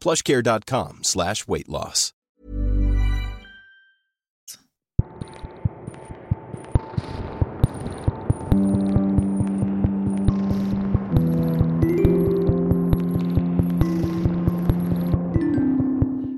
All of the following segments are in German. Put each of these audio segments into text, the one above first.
plushcare.com slash weight loss.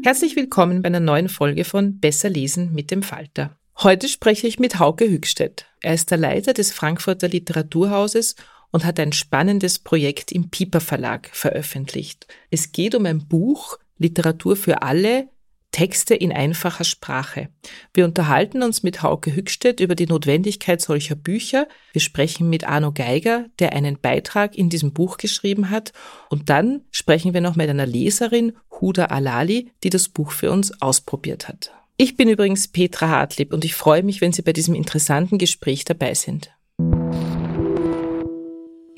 Herzlich willkommen bei einer neuen Folge von Besser lesen mit dem Falter. Heute spreche ich mit Hauke Hückstedt. Er ist der Leiter des Frankfurter Literaturhauses und hat ein spannendes Projekt im Piper Verlag veröffentlicht. Es geht um ein Buch Literatur für alle, Texte in einfacher Sprache. Wir unterhalten uns mit Hauke Hückstedt über die Notwendigkeit solcher Bücher. Wir sprechen mit Arno Geiger, der einen Beitrag in diesem Buch geschrieben hat. Und dann sprechen wir noch mit einer Leserin, Huda Alali, die das Buch für uns ausprobiert hat. Ich bin übrigens Petra Hartlieb und ich freue mich, wenn Sie bei diesem interessanten Gespräch dabei sind.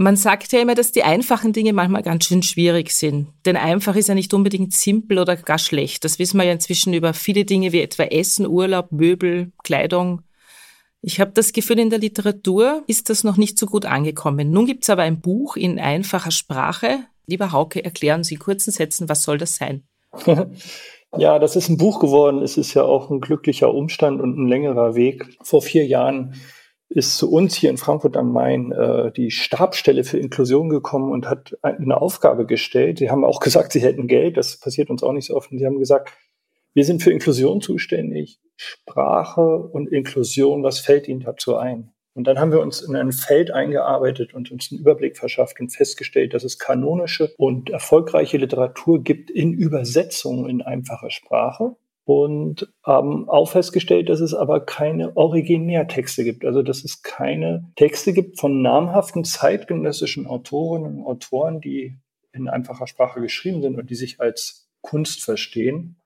Man sagt ja immer, dass die einfachen Dinge manchmal ganz schön schwierig sind. Denn einfach ist ja nicht unbedingt simpel oder gar schlecht. Das wissen wir ja inzwischen über viele Dinge wie etwa Essen, Urlaub, Möbel, Kleidung. Ich habe das Gefühl, in der Literatur ist das noch nicht so gut angekommen. Nun gibt es aber ein Buch in einfacher Sprache. Lieber Hauke, erklären Sie in kurzen Sätzen, was soll das sein? Ja, das ist ein Buch geworden. Es ist ja auch ein glücklicher Umstand und ein längerer Weg. Vor vier Jahren ist zu uns hier in Frankfurt am Main äh, die Stabstelle für Inklusion gekommen und hat eine Aufgabe gestellt. Sie haben auch gesagt, sie hätten Geld. Das passiert uns auch nicht so oft. Und sie haben gesagt, wir sind für Inklusion zuständig. Sprache und Inklusion, was fällt Ihnen dazu ein? Und dann haben wir uns in ein Feld eingearbeitet und uns einen Überblick verschafft und festgestellt, dass es kanonische und erfolgreiche Literatur gibt in Übersetzungen in einfacher Sprache und haben auch festgestellt, dass es aber keine Originärtexte gibt. Also dass es keine Texte gibt von namhaften zeitgenössischen Autorinnen und Autoren, die in einfacher Sprache geschrieben sind und die sich als Kunst verstehen.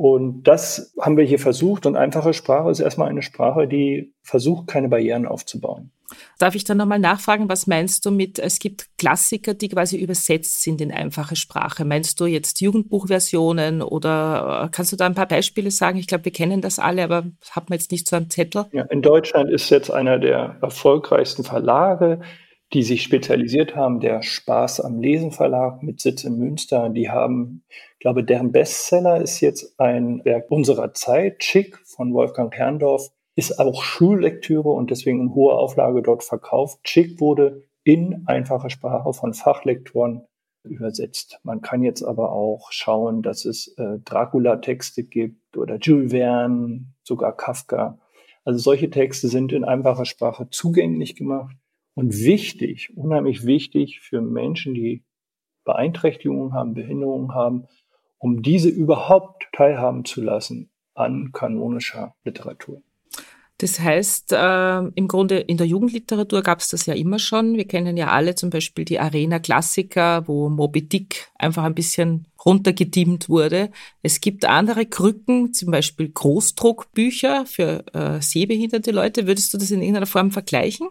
Und das haben wir hier versucht. Und einfache Sprache ist erstmal eine Sprache, die versucht, keine Barrieren aufzubauen. Darf ich dann nochmal nachfragen, was meinst du mit, es gibt Klassiker, die quasi übersetzt sind in einfache Sprache? Meinst du jetzt Jugendbuchversionen oder äh, kannst du da ein paar Beispiele sagen? Ich glaube, wir kennen das alle, aber haben wir jetzt nicht so einen Zettel. Ja, in Deutschland ist jetzt einer der erfolgreichsten Verlage, die sich spezialisiert haben, der Spaß am Lesen Verlag mit Sitz in Münster. Die haben, glaube, deren Bestseller ist jetzt ein Werk unserer Zeit, Chick von Wolfgang Herrndorf ist auch Schullektüre und deswegen in hoher Auflage dort verkauft. Chick wurde in einfacher Sprache von Fachlektoren übersetzt. Man kann jetzt aber auch schauen, dass es äh, Dracula-Texte gibt oder Jules Verne, sogar Kafka. Also solche Texte sind in einfacher Sprache zugänglich gemacht und wichtig, unheimlich wichtig für Menschen, die Beeinträchtigungen haben, Behinderungen haben, um diese überhaupt teilhaben zu lassen an kanonischer Literatur. Das heißt, äh, im Grunde in der Jugendliteratur gab es das ja immer schon. Wir kennen ja alle zum Beispiel die Arena-Klassiker, wo Moby Dick einfach ein bisschen runtergedimmt wurde. Es gibt andere Krücken, zum Beispiel Großdruckbücher für äh, sehbehinderte Leute. Würdest du das in irgendeiner Form vergleichen?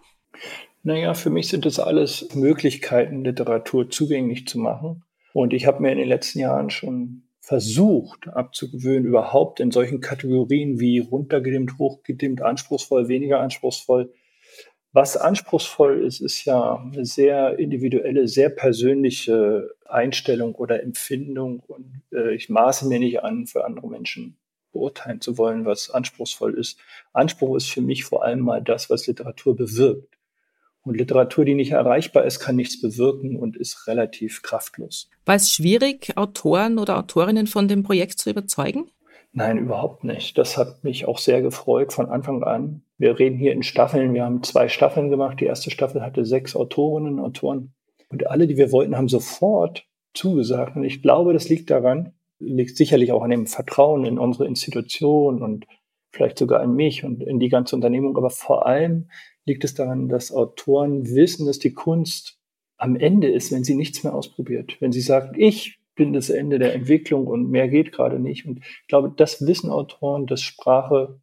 Naja, für mich sind das alles Möglichkeiten, Literatur zugänglich zu machen. Und ich habe mir in den letzten Jahren schon versucht abzugewöhnen, überhaupt in solchen Kategorien wie runtergedimmt, hochgedimmt, anspruchsvoll, weniger anspruchsvoll, Was anspruchsvoll ist, ist ja eine sehr individuelle, sehr persönliche Einstellung oder Empfindung. Und äh, ich maße mir nicht an, für andere Menschen beurteilen zu wollen, was anspruchsvoll ist. Anspruch ist für mich vor allem mal das, was Literatur bewirkt. Und Literatur, die nicht erreichbar ist, kann nichts bewirken und ist relativ kraftlos. War es schwierig, Autoren oder Autorinnen von dem Projekt zu überzeugen? Nein, überhaupt nicht. Das hat mich auch sehr gefreut von Anfang an. Wir reden hier in Staffeln. Wir haben zwei Staffeln gemacht. Die erste Staffel hatte sechs Autorinnen und Autoren. Und alle, die wir wollten, haben sofort zugesagt. Und ich glaube, das liegt daran, liegt sicherlich auch an dem Vertrauen in unsere Institution und vielleicht sogar an mich und in die ganze Unternehmung. Aber vor allem liegt es daran, dass Autoren wissen, dass die Kunst am Ende ist, wenn sie nichts mehr ausprobiert. Wenn sie sagt, ich bin das Ende der Entwicklung und mehr geht gerade nicht. Und ich glaube, das wissen Autoren, dass Sprache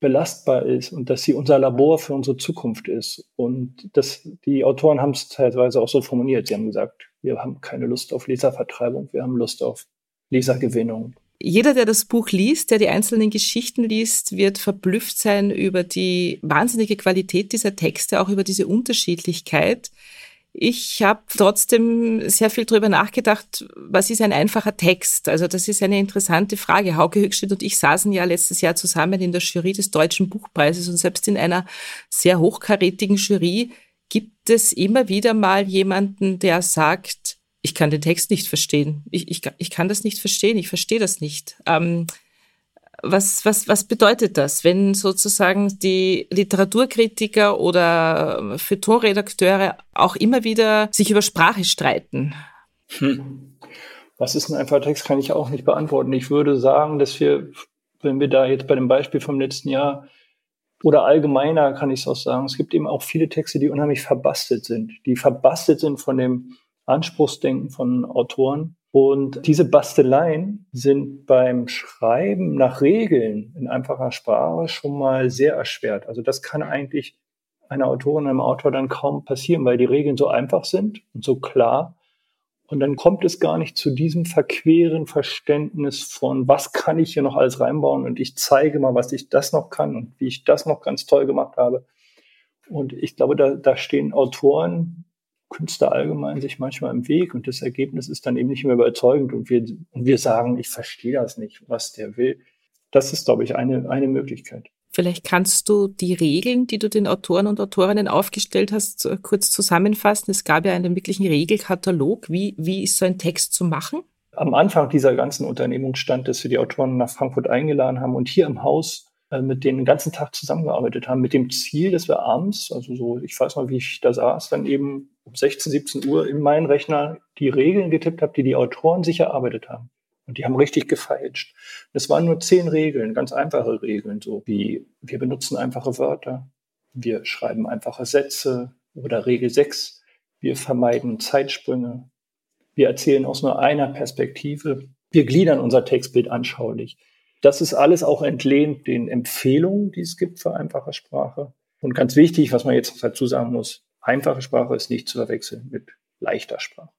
belastbar ist und dass sie unser Labor für unsere Zukunft ist. Und das, die Autoren haben es teilweise auch so formuliert. Sie haben gesagt, wir haben keine Lust auf Leservertreibung, wir haben Lust auf Lesergewinnung. Jeder, der das Buch liest, der die einzelnen Geschichten liest, wird verblüfft sein über die wahnsinnige Qualität dieser Texte, auch über diese Unterschiedlichkeit. Ich habe trotzdem sehr viel darüber nachgedacht, was ist ein einfacher Text? Also das ist eine interessante Frage. Hauke Höchstedt und ich saßen ja letztes Jahr zusammen in der Jury des Deutschen Buchpreises und selbst in einer sehr hochkarätigen Jury gibt es immer wieder mal jemanden, der sagt, ich kann den Text nicht verstehen. Ich, ich, ich kann das nicht verstehen, ich verstehe das nicht. Ähm, was, was, was bedeutet das, wenn sozusagen die Literaturkritiker oder Feuilleton-Redakteure auch immer wieder sich über Sprache streiten? Hm. Was ist ein einfacher Text, kann ich auch nicht beantworten. Ich würde sagen, dass wir, wenn wir da jetzt bei dem Beispiel vom letzten Jahr oder allgemeiner kann ich es auch sagen, es gibt eben auch viele Texte, die unheimlich verbastelt sind, die verbastelt sind von dem Anspruchsdenken von Autoren und diese Basteleien sind beim Schreiben nach Regeln in einfacher Sprache schon mal sehr erschwert. Also das kann eigentlich einer Autorin, einem Autor dann kaum passieren, weil die Regeln so einfach sind und so klar. Und dann kommt es gar nicht zu diesem verqueren Verständnis von, was kann ich hier noch alles reinbauen und ich zeige mal, was ich das noch kann und wie ich das noch ganz toll gemacht habe. Und ich glaube, da, da stehen Autoren Künstler allgemein sich manchmal im Weg und das Ergebnis ist dann eben nicht mehr überzeugend und wir, und wir sagen, ich verstehe das nicht, was der will. Das ist, glaube ich, eine, eine Möglichkeit. Vielleicht kannst du die Regeln, die du den Autoren und Autorinnen aufgestellt hast, kurz zusammenfassen. Es gab ja einen wirklichen Regelkatalog. Wie, wie ist so ein Text zu machen? Am Anfang dieser ganzen Unternehmung stand, dass wir die Autoren nach Frankfurt eingeladen haben und hier im Haus äh, mit denen den ganzen Tag zusammengearbeitet haben, mit dem Ziel, dass wir abends, also so, ich weiß noch, wie ich da saß, dann eben um 16, 17 Uhr in meinen Rechner die Regeln getippt habe, die die Autoren sich erarbeitet haben. Und die haben richtig gefeilscht. Das waren nur zehn Regeln, ganz einfache Regeln, so wie wir benutzen einfache Wörter, wir schreiben einfache Sätze oder Regel 6, wir vermeiden Zeitsprünge, wir erzählen aus nur einer Perspektive, wir gliedern unser Textbild anschaulich. Das ist alles auch entlehnt den Empfehlungen, die es gibt für einfache Sprache. Und ganz wichtig, was man jetzt dazu sagen muss, Einfache Sprache ist nicht zu verwechseln mit leichter Sprache.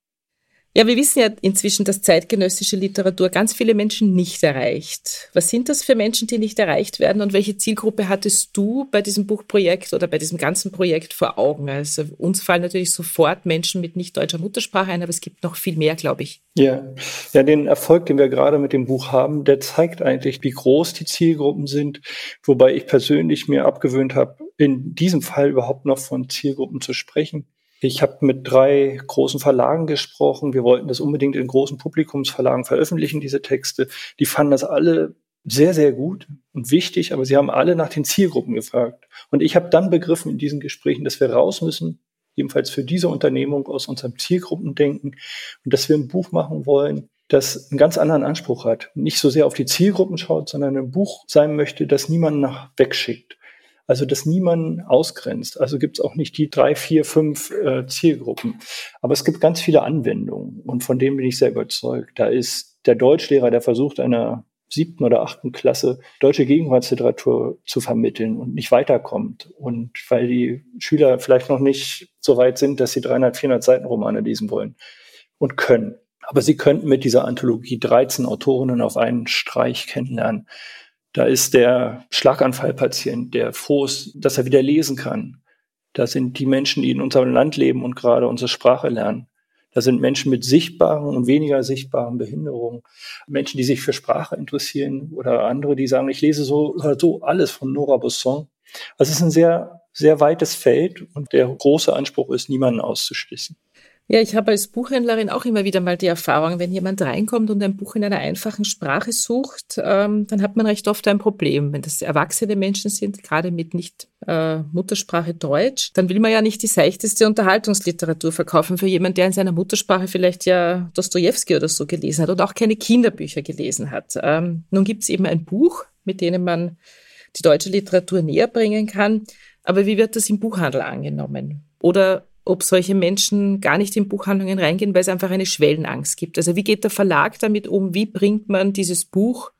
Ja, wir wissen ja inzwischen, dass zeitgenössische Literatur ganz viele Menschen nicht erreicht. Was sind das für Menschen, die nicht erreicht werden und welche Zielgruppe hattest du bei diesem Buchprojekt oder bei diesem ganzen Projekt vor Augen? Also uns fallen natürlich sofort Menschen mit nicht deutscher Muttersprache ein, aber es gibt noch viel mehr, glaube ich. Ja. ja, den Erfolg, den wir gerade mit dem Buch haben, der zeigt eigentlich, wie groß die Zielgruppen sind, wobei ich persönlich mir abgewöhnt habe, in diesem Fall überhaupt noch von Zielgruppen zu sprechen ich habe mit drei großen Verlagen gesprochen. Wir wollten das unbedingt in großen Publikumsverlagen veröffentlichen, diese Texte. Die fanden das alle sehr, sehr gut und wichtig, aber sie haben alle nach den Zielgruppen gefragt. Und ich habe dann begriffen in diesen Gesprächen, dass wir raus müssen, jedenfalls für diese Unternehmung aus unserem Zielgruppendenken und dass wir ein Buch machen wollen, das einen ganz anderen Anspruch hat. Nicht so sehr auf die Zielgruppen schaut, sondern ein Buch sein möchte, das niemanden nach wegschickt. Also dass niemand ausgrenzt. Also gibt es auch nicht die drei, vier, fünf äh, Zielgruppen. Aber es gibt ganz viele Anwendungen und von denen bin ich sehr überzeugt. Da ist der Deutschlehrer, der versucht, einer siebten oder achten Klasse deutsche Gegenwartsliteratur zu vermitteln und nicht weiterkommt. Und weil die Schüler vielleicht noch nicht so weit sind, dass sie 300, 400 Seiten Romane lesen wollen und können. Aber sie könnten mit dieser Anthologie 13 Autorinnen auf einen Streich kennenlernen. Da ist der Schlaganfallpatient, der froh ist, dass er wieder lesen kann. Da sind die Menschen, die in unserem Land leben und gerade unsere Sprache lernen. Da sind Menschen mit sichtbaren und weniger sichtbaren Behinderungen. Menschen, die sich für Sprache interessieren oder andere, die sagen, ich lese so, so alles von Nora Busson. Also es ist ein sehr, sehr weites Feld und der große Anspruch ist, niemanden auszuschließen. Ja, ich habe als Buchhändlerin auch immer wieder mal die Erfahrung, wenn jemand reinkommt und ein Buch in einer einfachen Sprache sucht, ähm, dann hat man recht oft ein Problem. Wenn das erwachsene Menschen sind, gerade mit nicht äh, Muttersprache Deutsch, dann will man ja nicht die seichteste Unterhaltungsliteratur verkaufen für jemanden, der in seiner Muttersprache vielleicht ja Dostoevsky oder so gelesen hat und auch keine Kinderbücher gelesen hat. Ähm, nun gibt es eben ein Buch, mit dem man die deutsche Literatur näher bringen kann. Aber wie wird das im Buchhandel angenommen? Oder ob solche Menschen gar nicht in Buchhandlungen reingehen, weil es einfach eine Schwellenangst gibt. Also wie geht der Verlag damit um? Wie bringt man dieses Buch,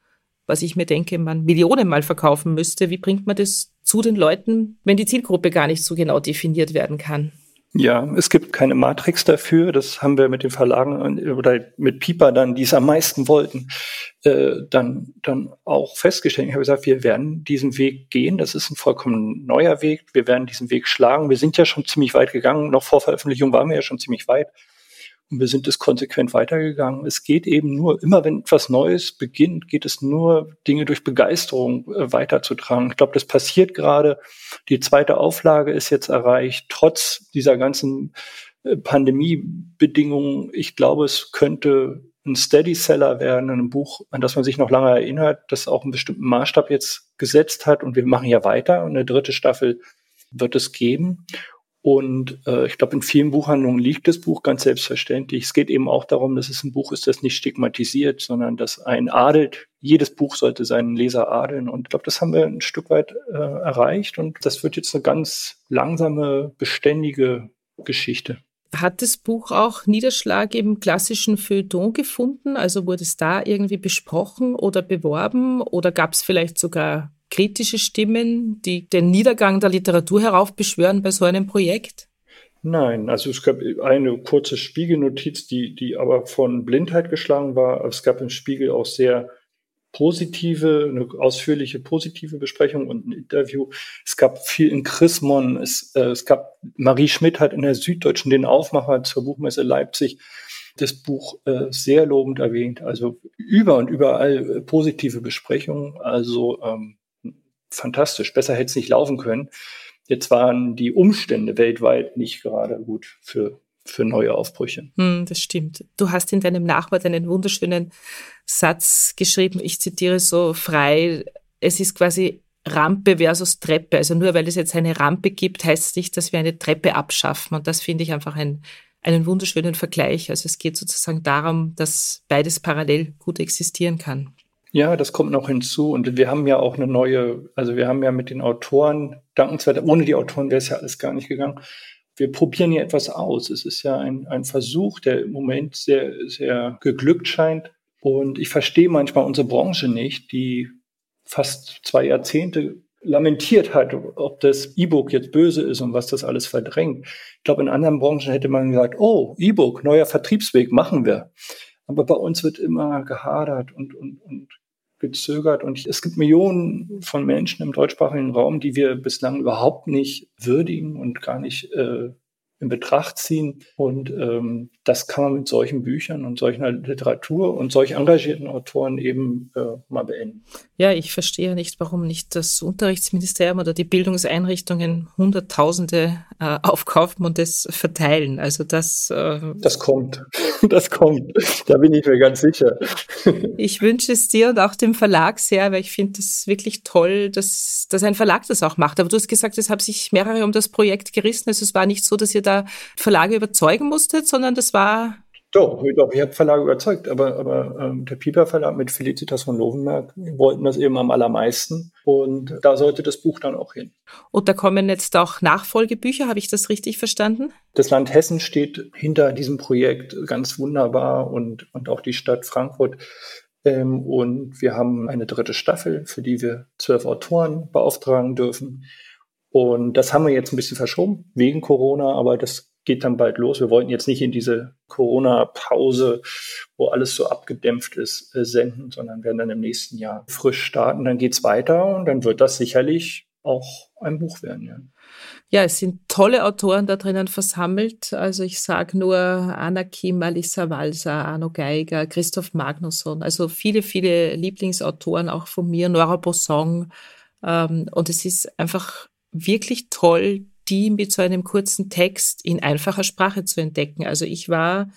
was ich mir denke, man Millionen mal verkaufen müsste, wie bringt man das zu den Leuten, wenn die Zielgruppe gar nicht so genau definiert werden kann? Ja, es gibt keine Matrix dafür. Das haben wir mit den Verlagen oder mit Piper dann, die es am meisten wollten, äh, dann, dann auch festgestellt. Ich habe gesagt, wir werden diesen Weg gehen. Das ist ein vollkommen neuer Weg. Wir werden diesen Weg schlagen. Wir sind ja schon ziemlich weit gegangen. Noch vor Veröffentlichung waren wir ja schon ziemlich weit. Und wir sind es konsequent weitergegangen. Es geht eben nur, immer wenn etwas Neues beginnt, geht es nur, Dinge durch Begeisterung äh, weiterzutragen. Ich glaube, das passiert gerade. Die zweite Auflage ist jetzt erreicht, trotz dieser ganzen äh, Pandemiebedingungen. Ich glaube, es könnte ein Steady-Seller werden, ein Buch, an das man sich noch lange erinnert, das auch einen bestimmten Maßstab jetzt gesetzt hat. Und wir machen ja weiter. Und eine dritte Staffel wird es geben. Und äh, ich glaube, in vielen Buchhandlungen liegt das Buch ganz selbstverständlich. Es geht eben auch darum, dass es ein Buch ist, das nicht stigmatisiert, sondern das einen adelt. Jedes Buch sollte seinen Leser adeln. Und ich glaube, das haben wir ein Stück weit äh, erreicht. Und das wird jetzt eine ganz langsame, beständige Geschichte. Hat das Buch auch Niederschlag im klassischen Feuilleton gefunden? Also wurde es da irgendwie besprochen oder beworben? Oder gab es vielleicht sogar kritische Stimmen, die den Niedergang der Literatur heraufbeschwören bei so einem Projekt? Nein, also es gab eine kurze Spiegelnotiz, die, die aber von Blindheit geschlagen war. Es gab im Spiegel auch sehr positive, eine ausführliche positive Besprechung und ein Interview. Es gab viel in Chrismon. Es, äh, es gab, Marie Schmidt hat in der Süddeutschen den Aufmacher zur Buchmesse Leipzig das Buch äh, sehr lobend erwähnt. Also über und überall äh, positive Besprechungen. Also ähm, fantastisch. Besser hätte es nicht laufen können. Jetzt waren die Umstände weltweit nicht gerade gut für, für neue Aufbrüche. Hm, das stimmt. Du hast in deinem Nachwort einen wunderschönen Satz geschrieben. Ich zitiere so frei. Es ist quasi Rampe versus Treppe. Also nur weil es jetzt eine Rampe gibt, heißt es nicht, dass wir eine Treppe abschaffen. Und das finde ich einfach ein, einen wunderschönen Vergleich. Also es geht sozusagen darum, dass beides parallel gut existieren kann. Ja, das kommt noch hinzu. Und wir haben ja auch eine neue, also wir haben ja mit den Autoren, dankenswert, ohne die Autoren wäre es ja alles gar nicht gegangen. Wir probieren ja etwas aus. Es ist ja ein, ein Versuch, der im Moment sehr, sehr geglückt scheint. Und ich verstehe manchmal unsere Branche nicht, die fast zwei Jahrzehnte lamentiert hat, ob das E-Book jetzt böse ist und was das alles verdrängt. Ich glaube, in anderen Branchen hätte man gesagt, oh, E-Book, neuer Vertriebsweg, machen wir. Aber bei uns wird immer gehadert und, und, und gezögert. Und es gibt Millionen von Menschen im deutschsprachigen Raum, die wir bislang überhaupt nicht würdigen und gar nicht äh, in Betracht ziehen. Und ähm, das kann man mit solchen Büchern und solcher Literatur und solch engagierten Autoren eben äh, mal beenden. Ja, ich verstehe nicht, warum nicht das Unterrichtsministerium oder die Bildungseinrichtungen Hunderttausende äh, aufkaufen und es verteilen. Also das. Äh, das kommt. Das kommt. Da bin ich mir ganz sicher. ich wünsche es dir und auch dem Verlag sehr, weil ich finde es wirklich toll, dass, dass ein Verlag das auch macht. Aber du hast gesagt, es haben sich mehrere um das Projekt gerissen. Also es war nicht so, dass ihr da Verlage überzeugen musstet, sondern das war doch, doch, ich habe Verlage überzeugt, aber, aber ähm, der Piper Verlag mit Felicitas von Lovenberg wollten das eben am allermeisten und da sollte das Buch dann auch hin. Und da kommen jetzt auch Nachfolgebücher, habe ich das richtig verstanden? Das Land Hessen steht hinter diesem Projekt ganz wunderbar und, und auch die Stadt Frankfurt. Ähm, und wir haben eine dritte Staffel, für die wir zwölf Autoren beauftragen dürfen. Und das haben wir jetzt ein bisschen verschoben wegen Corona, aber das geht dann bald los. Wir wollten jetzt nicht in diese Corona-Pause, wo alles so abgedämpft ist, äh, senden, sondern werden dann im nächsten Jahr frisch starten. Dann geht's weiter und dann wird das sicherlich auch ein Buch werden. Ja. Ja, es sind tolle Autoren da drinnen versammelt. Also ich sage nur Anna Kim, Alissa Walser, Arno Geiger, Christoph Magnusson. Also viele, viele Lieblingsautoren auch von mir, Nora Bossong. Ähm, und es ist einfach wirklich toll, die mit so einem kurzen Text in einfacher Sprache zu entdecken. Also ich war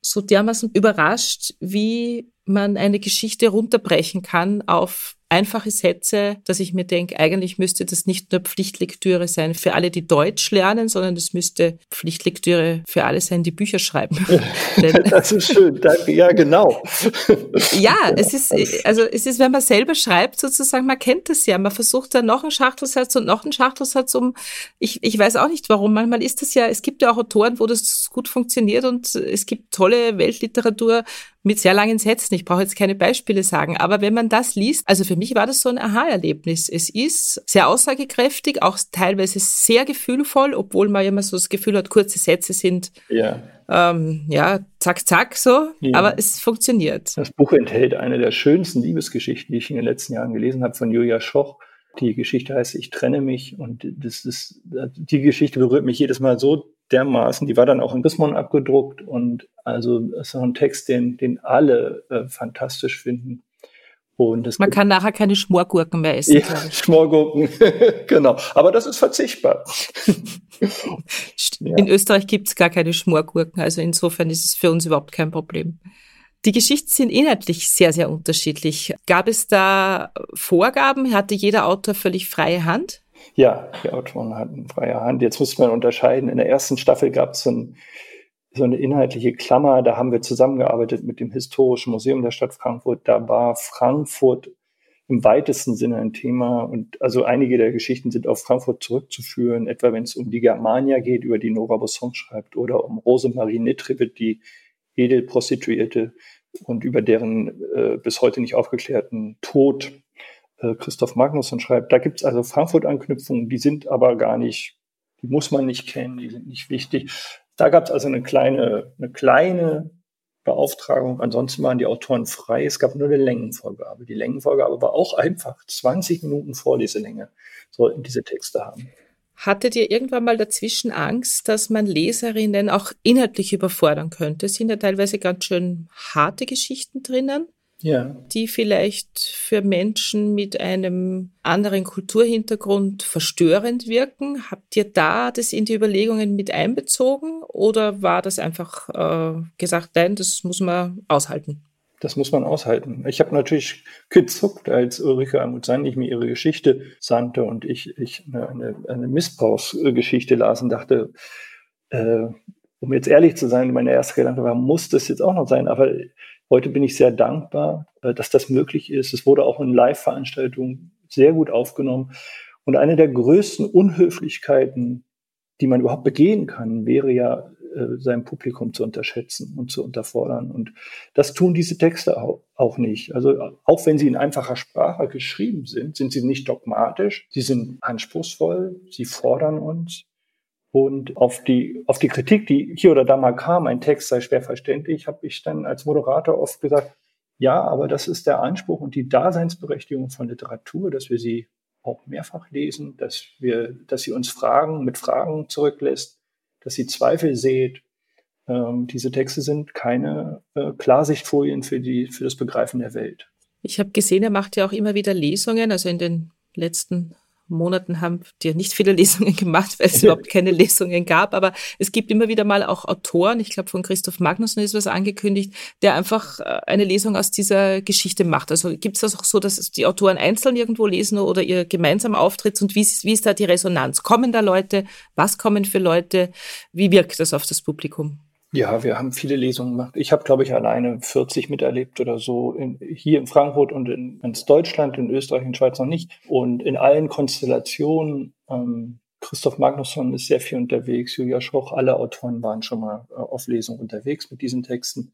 so dermaßen überrascht, wie man eine Geschichte runterbrechen kann auf einfache Sätze, dass ich mir denke, eigentlich müsste das nicht nur Pflichtlektüre sein für alle, die Deutsch lernen, sondern es müsste Pflichtlektüre für alle sein, die Bücher schreiben. das ist schön, danke. Ja, genau. ja, es ist, also es ist, wenn man selber schreibt, sozusagen, man kennt das ja. Man versucht dann noch einen Schachtelsatz und noch einen Schachtelsatz um. Ich, ich weiß auch nicht warum. Manchmal ist das ja, es gibt ja auch Autoren, wo das gut funktioniert und es gibt tolle Weltliteratur, mit sehr langen Sätzen. Ich brauche jetzt keine Beispiele sagen, aber wenn man das liest, also für mich war das so ein Aha-Erlebnis. Es ist sehr aussagekräftig, auch teilweise sehr gefühlvoll, obwohl man immer so das Gefühl hat, kurze Sätze sind ja, ähm, ja zack, zack, so, ja. aber es funktioniert. Das Buch enthält eine der schönsten Liebesgeschichten, die ich in den letzten Jahren gelesen habe, von Julia Schoch. Die Geschichte heißt Ich trenne mich und das ist, die Geschichte berührt mich jedes Mal so dermaßen. Die war dann auch in Bismon abgedruckt und also es ist auch ein Text, den, den alle äh, fantastisch finden. Und Man kann nachher keine Schmorgurken mehr essen. Ja, Schmorgurken, genau. Aber das ist verzichtbar. In ja. Österreich gibt es gar keine Schmorgurken, also insofern ist es für uns überhaupt kein Problem. Die Geschichten sind inhaltlich sehr, sehr unterschiedlich. Gab es da Vorgaben? Hatte jeder Autor völlig freie Hand? Ja, die Autoren hatten freie Hand. Jetzt muss man unterscheiden. In der ersten Staffel gab es so, ein, so eine inhaltliche Klammer. Da haben wir zusammengearbeitet mit dem Historischen Museum der Stadt Frankfurt. Da war Frankfurt im weitesten Sinne ein Thema. Und also einige der Geschichten sind auf Frankfurt zurückzuführen, etwa wenn es um die Germania geht, über die Nora Bosson schreibt, oder um Rosemarie Nitribit, die Edelprostituierte und über deren äh, bis heute nicht aufgeklärten Tod Christoph Magnusson schreibt. Da gibt es also Frankfurt-Anknüpfungen, die sind aber gar nicht, die muss man nicht kennen, die sind nicht wichtig. Da gab es also eine kleine, eine kleine Beauftragung. Ansonsten waren die Autoren frei. Es gab nur eine Längenvorgabe. Die Längenvorgabe war auch einfach. 20 Minuten Vorleselänge sollten diese Texte haben. Hattet ihr irgendwann mal dazwischen Angst, dass man Leserinnen auch inhaltlich überfordern könnte? Es sind ja teilweise ganz schön harte Geschichten drinnen ja. die vielleicht für Menschen mit einem anderen Kulturhintergrund verstörend wirken. Habt ihr da das in die Überlegungen mit einbezogen oder war das einfach äh, gesagt, nein, das muss man aushalten? Das muss man aushalten. Ich habe natürlich gezuckt, als Ulrike Amutsandi mir ihre Geschichte sandte und ich, ich eine, eine Missbrauchsgeschichte las und dachte, äh, um jetzt ehrlich zu sein, meine erste Gedanke war, muss das jetzt auch noch sein? Aber Heute bin ich sehr dankbar, äh, dass das möglich ist. Es wurde auch in Live-Veranstaltungen sehr gut aufgenommen. Und eine der größten Unhöflichkeiten, die man überhaupt begehen kann, wäre ja, äh, sein Publikum zu unterschätzen und zu unterfordern. Und das tun diese Texte auch nicht. Also auch wenn sie in einfacher Sprache geschrieben sind, sind sie nicht dogmatisch, sie sind anspruchsvoll, sie fordern uns. Und auf die, auf die Kritik, die hier oder da mal kam, ein Text sei schwer verständlich, habe ich dann als Moderator oft gesagt, ja, aber das ist der Anspruch und die Daseinsberechtigung von Literatur, dass wir sie auch mehrfach lesen, dass wir, dass sie uns Fragen mit Fragen zurücklässt, dass sie Zweifel seht. Ähm, diese Texte sind keine äh, Klarsichtfolien für die, für das Begreifen der Welt. Ich habe gesehen, er macht ja auch immer wieder Lesungen, also in den letzten Monaten haben wir nicht viele Lesungen gemacht, weil es überhaupt keine Lesungen gab. Aber es gibt immer wieder mal auch Autoren, ich glaube von Christoph Magnusson ist was angekündigt, der einfach äh, eine Lesung aus dieser Geschichte macht. Also gibt es das auch so, dass die Autoren einzeln irgendwo lesen oder ihr gemeinsam auftritt und wie ist, wie ist da die Resonanz? Kommen da Leute? Was kommen für Leute? Wie wirkt das auf das Publikum? Ja, wir haben viele Lesungen gemacht. Ich habe, glaube ich, alleine 40 miterlebt oder so, in, hier in Frankfurt und in ganz Deutschland, in Österreich, in Schweiz noch nicht. Und in allen Konstellationen, ähm, Christoph Magnusson ist sehr viel unterwegs, Julia Schoch, alle Autoren waren schon mal äh, auf Lesung unterwegs mit diesen Texten.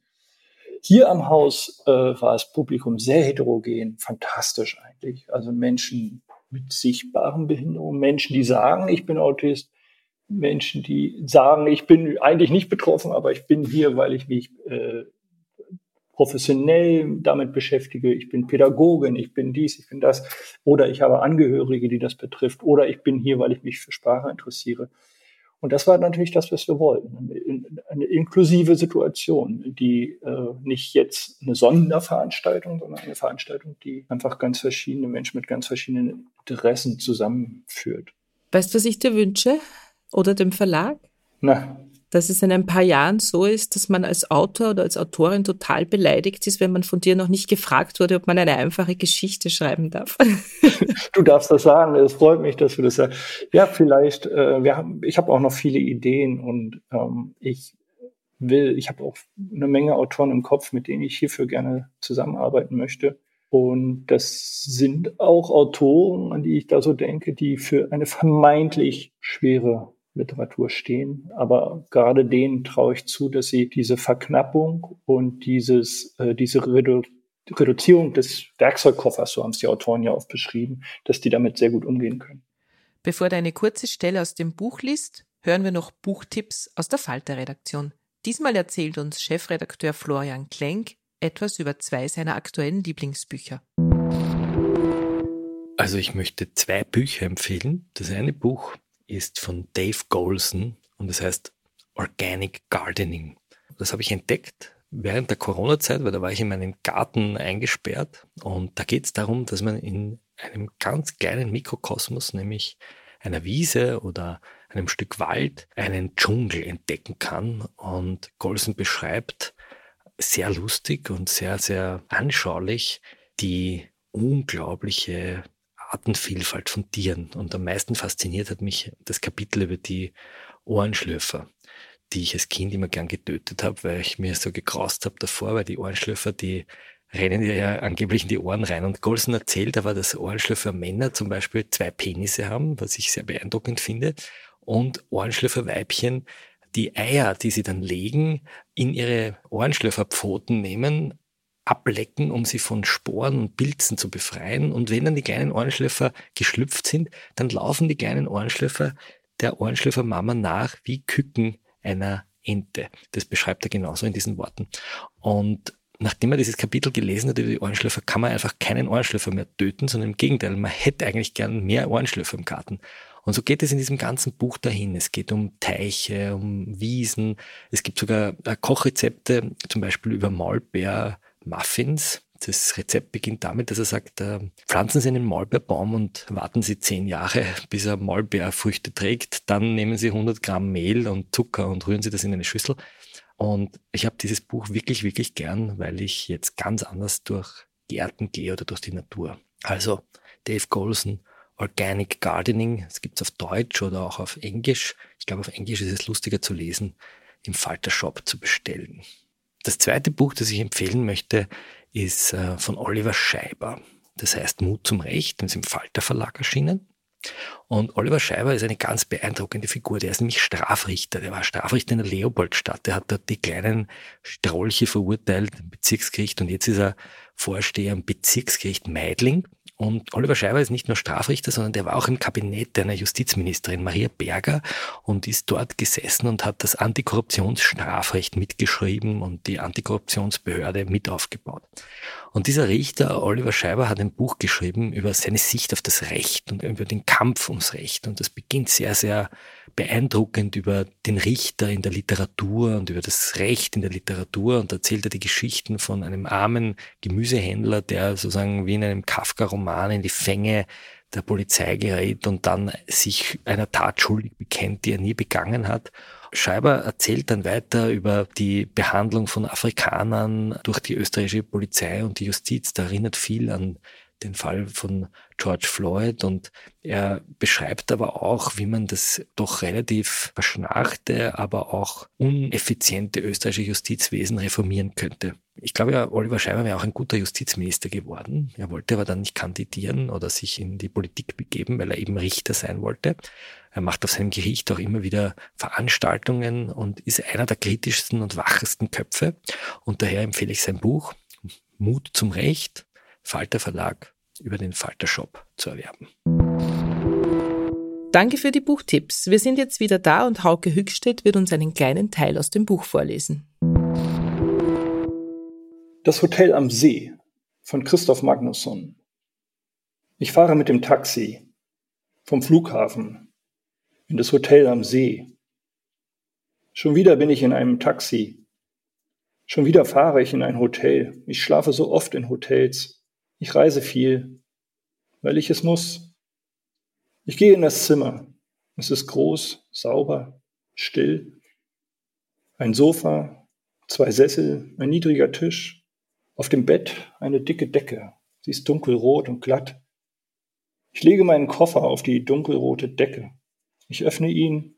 Hier am Haus äh, war das Publikum sehr heterogen, fantastisch eigentlich. Also Menschen mit sichtbaren Behinderungen, Menschen, die sagen, ich bin Autist, Menschen, die sagen, ich bin eigentlich nicht betroffen, aber ich bin hier, weil ich mich äh, professionell damit beschäftige, ich bin Pädagogin, ich bin dies, ich bin das, oder ich habe Angehörige, die das betrifft, oder ich bin hier, weil ich mich für Sprache interessiere. Und das war natürlich das, was wir wollten. Eine, inklusive Situation, die äh, nicht jetzt eine Sonderveranstaltung, sondern eine Veranstaltung, die einfach ganz verschiedene Menschen mit ganz verschiedenen Interessen zusammenführt. Weißt du, was ich dir wünsche? Oder dem Verlag? Na, dass es in ein paar Jahren so ist, dass man als Autor oder als Autorin total beleidigt ist, wenn man von dir noch nicht gefragt wurde, ob man eine einfache Geschichte schreiben darf. Du darfst das sagen. Es freut mich, dass du das sagst. Ja, vielleicht. Äh, wir haben, ich habe auch noch viele Ideen und ähm, ich will. Ich habe auch eine Menge Autoren im Kopf, mit denen ich hierfür gerne zusammenarbeiten möchte. Und das sind auch Autoren, an die ich da so denke, die für eine vermeintlich schwere Literatur stehen. Aber gerade denen traue ich zu, dass sie diese Verknappung und dieses, äh, diese Redu Reduzierung des Werkzeugkoffers, so haben es die Autoren ja oft beschrieben, dass die damit sehr gut umgehen können. Bevor du eine kurze Stelle aus dem Buch liest, hören wir noch Buchtipps aus der Falter-Redaktion. Diesmal erzählt uns Chefredakteur Florian Klenk etwas über zwei seiner aktuellen Lieblingsbücher. Also ich möchte zwei Bücher empfehlen. Das eine Buch ist von Dave Golson und das heißt Organic Gardening. Das habe ich entdeckt während der Corona-Zeit, weil da war ich in meinem Garten eingesperrt und da geht es darum, dass man in einem ganz kleinen Mikrokosmos, nämlich einer Wiese oder einem Stück Wald, einen Dschungel entdecken kann. Und Golson beschreibt sehr lustig und sehr, sehr anschaulich die unglaubliche Artenvielfalt von Tieren. Und am meisten fasziniert hat mich das Kapitel über die Ohrenschlürfer, die ich als Kind immer gern getötet habe, weil ich mir so gekraust habe davor, weil die Ohrenschlürfer, die rennen ja angeblich in die Ohren rein. Und Golson erzählt aber, dass Ohrenschlürfer Männer zum Beispiel zwei Penisse haben, was ich sehr beeindruckend finde, und Ohrenschlürfer Weibchen die Eier, die sie dann legen, in ihre Ohrenschlürferpfoten nehmen ablecken, um sie von Sporen und Pilzen zu befreien. Und wenn dann die kleinen Ohrenschläfer geschlüpft sind, dann laufen die kleinen Ohrenschläfer der Ohrenschläfermama nach wie Küken einer Ente. Das beschreibt er genauso in diesen Worten. Und nachdem er dieses Kapitel gelesen hat über die Ohrenschläfer, kann man einfach keinen Ohrenschläfer mehr töten, sondern im Gegenteil, man hätte eigentlich gern mehr Ohrenschläfer im Garten. Und so geht es in diesem ganzen Buch dahin. Es geht um Teiche, um Wiesen. Es gibt sogar Kochrezepte, zum Beispiel über Maulbeer, Muffins. Das Rezept beginnt damit, dass er sagt, äh, pflanzen Sie einen Maulbeerbaum und warten Sie zehn Jahre, bis er Maulbeerfrüchte trägt. Dann nehmen Sie 100 Gramm Mehl und Zucker und rühren Sie das in eine Schüssel. Und ich habe dieses Buch wirklich, wirklich gern, weil ich jetzt ganz anders durch Gärten gehe oder durch die Natur. Also Dave Golson, Organic Gardening, das gibt's auf Deutsch oder auch auf Englisch. Ich glaube, auf Englisch ist es lustiger zu lesen, im Falter Shop zu bestellen. Das zweite Buch, das ich empfehlen möchte, ist äh, von Oliver Scheiber. Das heißt Mut zum Recht, das ist im Falter Verlag erschienen. Und Oliver Scheiber ist eine ganz beeindruckende Figur. Der ist nämlich Strafrichter. Der war Strafrichter in der Leopoldstadt. Der hat dort die kleinen Strolche verurteilt im Bezirksgericht und jetzt ist er Vorsteher im Bezirksgericht Meidling. Und Oliver Scheiber ist nicht nur Strafrichter, sondern der war auch im Kabinett einer Justizministerin Maria Berger und ist dort gesessen und hat das Antikorruptionsstrafrecht mitgeschrieben und die Antikorruptionsbehörde mit aufgebaut. Und dieser Richter, Oliver Scheiber, hat ein Buch geschrieben über seine Sicht auf das Recht und über den Kampf ums Recht. Und das beginnt sehr, sehr beeindruckend über den Richter in der Literatur und über das Recht in der Literatur und erzählt er die Geschichten von einem armen Gemüsehändler, der sozusagen wie in einem Kafka-Roman in die Fänge der Polizei gerät und dann sich einer Tat schuldig bekennt, die er nie begangen hat. Scheiber erzählt dann weiter über die Behandlung von Afrikanern durch die österreichische Polizei und die Justiz. Da erinnert viel an den Fall von George Floyd und er beschreibt aber auch, wie man das doch relativ verschnarchte, aber auch uneffiziente österreichische Justizwesen reformieren könnte. Ich glaube ja, Oliver Scheiber wäre auch ein guter Justizminister geworden. Er wollte aber dann nicht kandidieren oder sich in die Politik begeben, weil er eben Richter sein wollte. Er macht auf seinem Gericht auch immer wieder Veranstaltungen und ist einer der kritischsten und wachesten Köpfe. Und daher empfehle ich sein Buch Mut zum Recht Falter Verlag über den Falter Shop zu erwerben. Danke für die Buchtipps. Wir sind jetzt wieder da und Hauke Hückstedt wird uns einen kleinen Teil aus dem Buch vorlesen. Das Hotel am See von Christoph Magnusson. Ich fahre mit dem Taxi vom Flughafen in das Hotel am See. Schon wieder bin ich in einem Taxi. Schon wieder fahre ich in ein Hotel. Ich schlafe so oft in Hotels. Ich reise viel, weil ich es muss. Ich gehe in das Zimmer. Es ist groß, sauber, still. Ein Sofa, zwei Sessel, ein niedriger Tisch. Auf dem Bett eine dicke Decke. Sie ist dunkelrot und glatt. Ich lege meinen Koffer auf die dunkelrote Decke. Ich öffne ihn,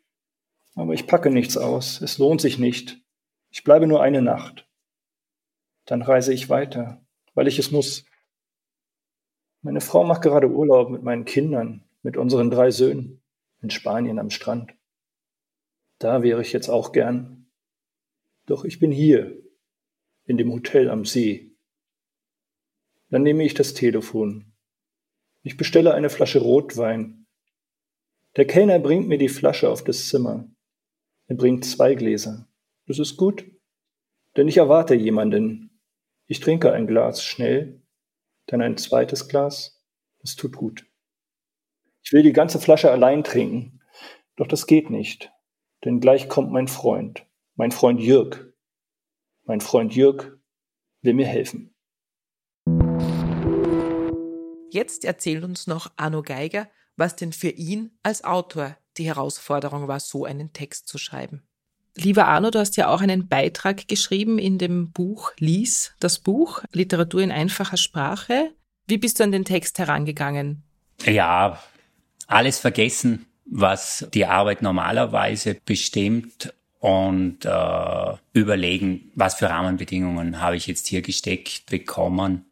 aber ich packe nichts aus. Es lohnt sich nicht. Ich bleibe nur eine Nacht. Dann reise ich weiter, weil ich es muss. Meine Frau macht gerade Urlaub mit meinen Kindern, mit unseren drei Söhnen in Spanien am Strand. Da wäre ich jetzt auch gern. Doch ich bin hier, in dem Hotel am See. Dann nehme ich das Telefon ich bestelle eine Flasche Rotwein. Der Kellner bringt mir die Flasche auf das Zimmer. Er bringt zwei Gläser. Das ist gut, denn ich erwarte jemanden. Ich trinke ein Glas schnell, dann ein zweites Glas. Das tut gut. Ich will die ganze Flasche allein trinken, doch das geht nicht, denn gleich kommt mein Freund, mein Freund Jürg. Mein Freund Jürg will mir helfen. Jetzt erzählt uns noch Arno Geiger, was denn für ihn als Autor die Herausforderung war, so einen Text zu schreiben. Lieber Arno, du hast ja auch einen Beitrag geschrieben in dem Buch Lies, das Buch Literatur in einfacher Sprache. Wie bist du an den Text herangegangen? Ja, alles vergessen, was die Arbeit normalerweise bestimmt und äh, überlegen, was für Rahmenbedingungen habe ich jetzt hier gesteckt bekommen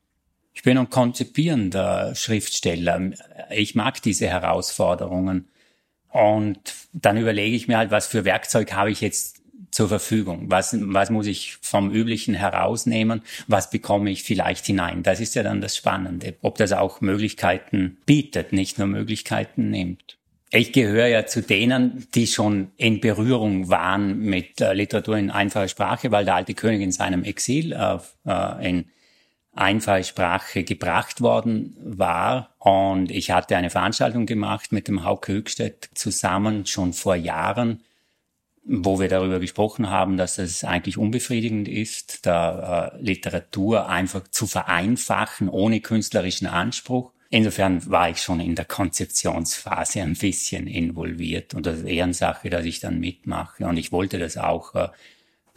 ich bin ein konzipierender Schriftsteller. Ich mag diese Herausforderungen. Und dann überlege ich mir halt, was für Werkzeug habe ich jetzt zur Verfügung? Was, was muss ich vom Üblichen herausnehmen? Was bekomme ich vielleicht hinein? Das ist ja dann das Spannende, ob das auch Möglichkeiten bietet, nicht nur Möglichkeiten nimmt. Ich gehöre ja zu denen, die schon in Berührung waren mit äh, Literatur in einfacher Sprache, weil der alte König in seinem Exil äh, äh in einfache Sprache gebracht worden war. Und ich hatte eine Veranstaltung gemacht mit dem Hauke Höchstedt zusammen schon vor Jahren, wo wir darüber gesprochen haben, dass es eigentlich unbefriedigend ist, da äh, Literatur einfach zu vereinfachen ohne künstlerischen Anspruch. Insofern war ich schon in der Konzeptionsphase ein bisschen involviert und das ist Ehrensache, dass ich dann mitmache. Und ich wollte das auch äh,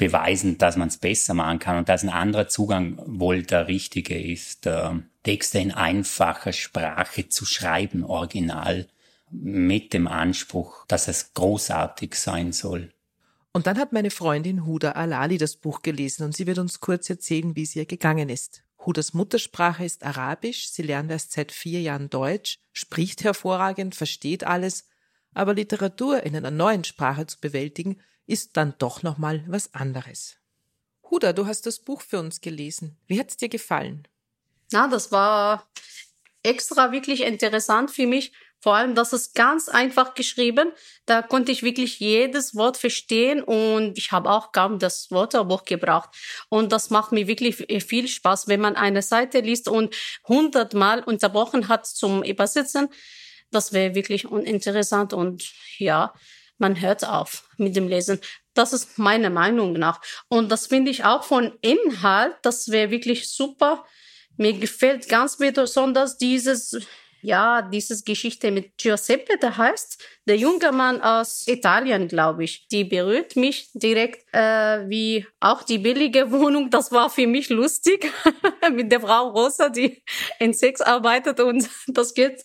beweisen, dass man es besser machen kann und dass ein anderer Zugang wohl der richtige ist, äh, Texte in einfacher Sprache zu schreiben, original, mit dem Anspruch, dass es großartig sein soll. Und dann hat meine Freundin Huda Alali das Buch gelesen und sie wird uns kurz erzählen, wie es ihr gegangen ist. Hudas Muttersprache ist Arabisch, sie lernt erst seit vier Jahren Deutsch, spricht hervorragend, versteht alles, aber Literatur in einer neuen Sprache zu bewältigen, ist dann doch nochmal was anderes. Huda, du hast das Buch für uns gelesen. Wie hat es dir gefallen? Na, das war extra wirklich interessant für mich. Vor allem, das ist ganz einfach geschrieben. Da konnte ich wirklich jedes Wort verstehen und ich habe auch kaum das Wörterbuch gebraucht. Und das macht mir wirklich viel Spaß, wenn man eine Seite liest und hundertmal unterbrochen hat zum Übersetzen. Das wäre wirklich uninteressant und ja, man hört auf mit dem Lesen. Das ist meine Meinung nach. Und das finde ich auch von Inhalt, das wäre wirklich super. Mir gefällt ganz besonders dieses, ja, dieses Geschichte mit Giuseppe, der heißt, der junge Mann aus Italien, glaube ich. Die berührt mich direkt, äh, wie auch die billige Wohnung. Das war für mich lustig mit der Frau Rosa, die in Sex arbeitet und das Geld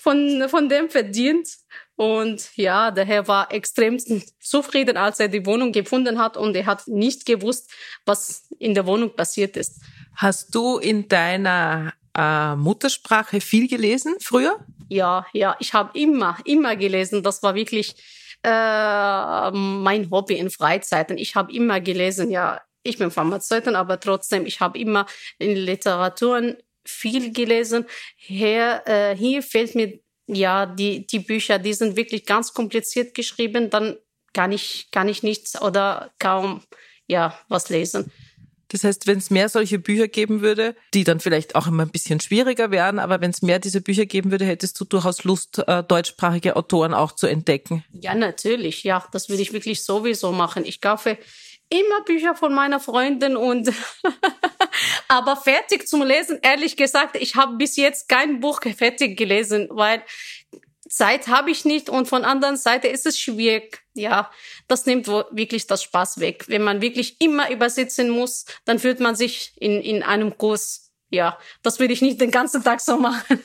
von, von dem verdient. Und ja, der Herr war extrem zufrieden, als er die Wohnung gefunden hat und er hat nicht gewusst, was in der Wohnung passiert ist. Hast du in deiner äh, Muttersprache viel gelesen früher? Ja, ja, ich habe immer, immer gelesen. Das war wirklich äh, mein Hobby in Freizeiten. Ich habe immer gelesen, ja. Ich bin Pharmazeutin, aber trotzdem, ich habe immer in Literaturen viel gelesen. Hier, äh, hier fällt mir ja, die, die Bücher, die sind wirklich ganz kompliziert geschrieben, dann kann ich, kann ich nichts oder kaum, ja, was lesen. Das heißt, wenn es mehr solche Bücher geben würde, die dann vielleicht auch immer ein bisschen schwieriger wären, aber wenn es mehr diese Bücher geben würde, hättest du durchaus Lust, äh, deutschsprachige Autoren auch zu entdecken. Ja, natürlich. Ja, das würde ich wirklich sowieso machen. Ich kaufe immer Bücher von meiner Freundin und aber fertig zum Lesen, ehrlich gesagt, ich habe bis jetzt kein Buch fertig gelesen, weil Zeit habe ich nicht und von anderen Seite ist es schwierig. Ja, das nimmt wirklich das Spaß weg. Wenn man wirklich immer übersetzen muss, dann fühlt man sich in, in einem Kurs. Ja, das würde ich nicht den ganzen Tag so machen.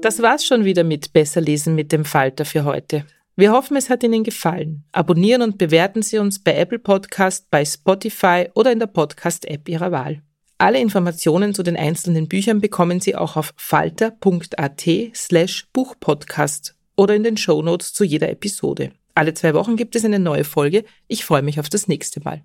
Das war's schon wieder mit Besser lesen mit dem Falter für heute. Wir hoffen, es hat Ihnen gefallen. Abonnieren und bewerten Sie uns bei Apple Podcast, bei Spotify oder in der Podcast-App Ihrer Wahl. Alle Informationen zu den einzelnen Büchern bekommen Sie auch auf falter.at slash Buchpodcast oder in den Shownotes zu jeder Episode. Alle zwei Wochen gibt es eine neue Folge. Ich freue mich auf das nächste Mal.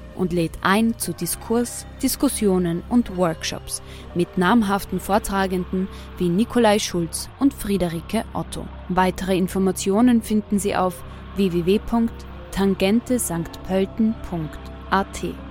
und lädt ein zu Diskurs, Diskussionen und Workshops mit namhaften Vortragenden wie Nikolai Schulz und Friederike Otto. Weitere Informationen finden Sie auf www.tangentesanktpölten.at.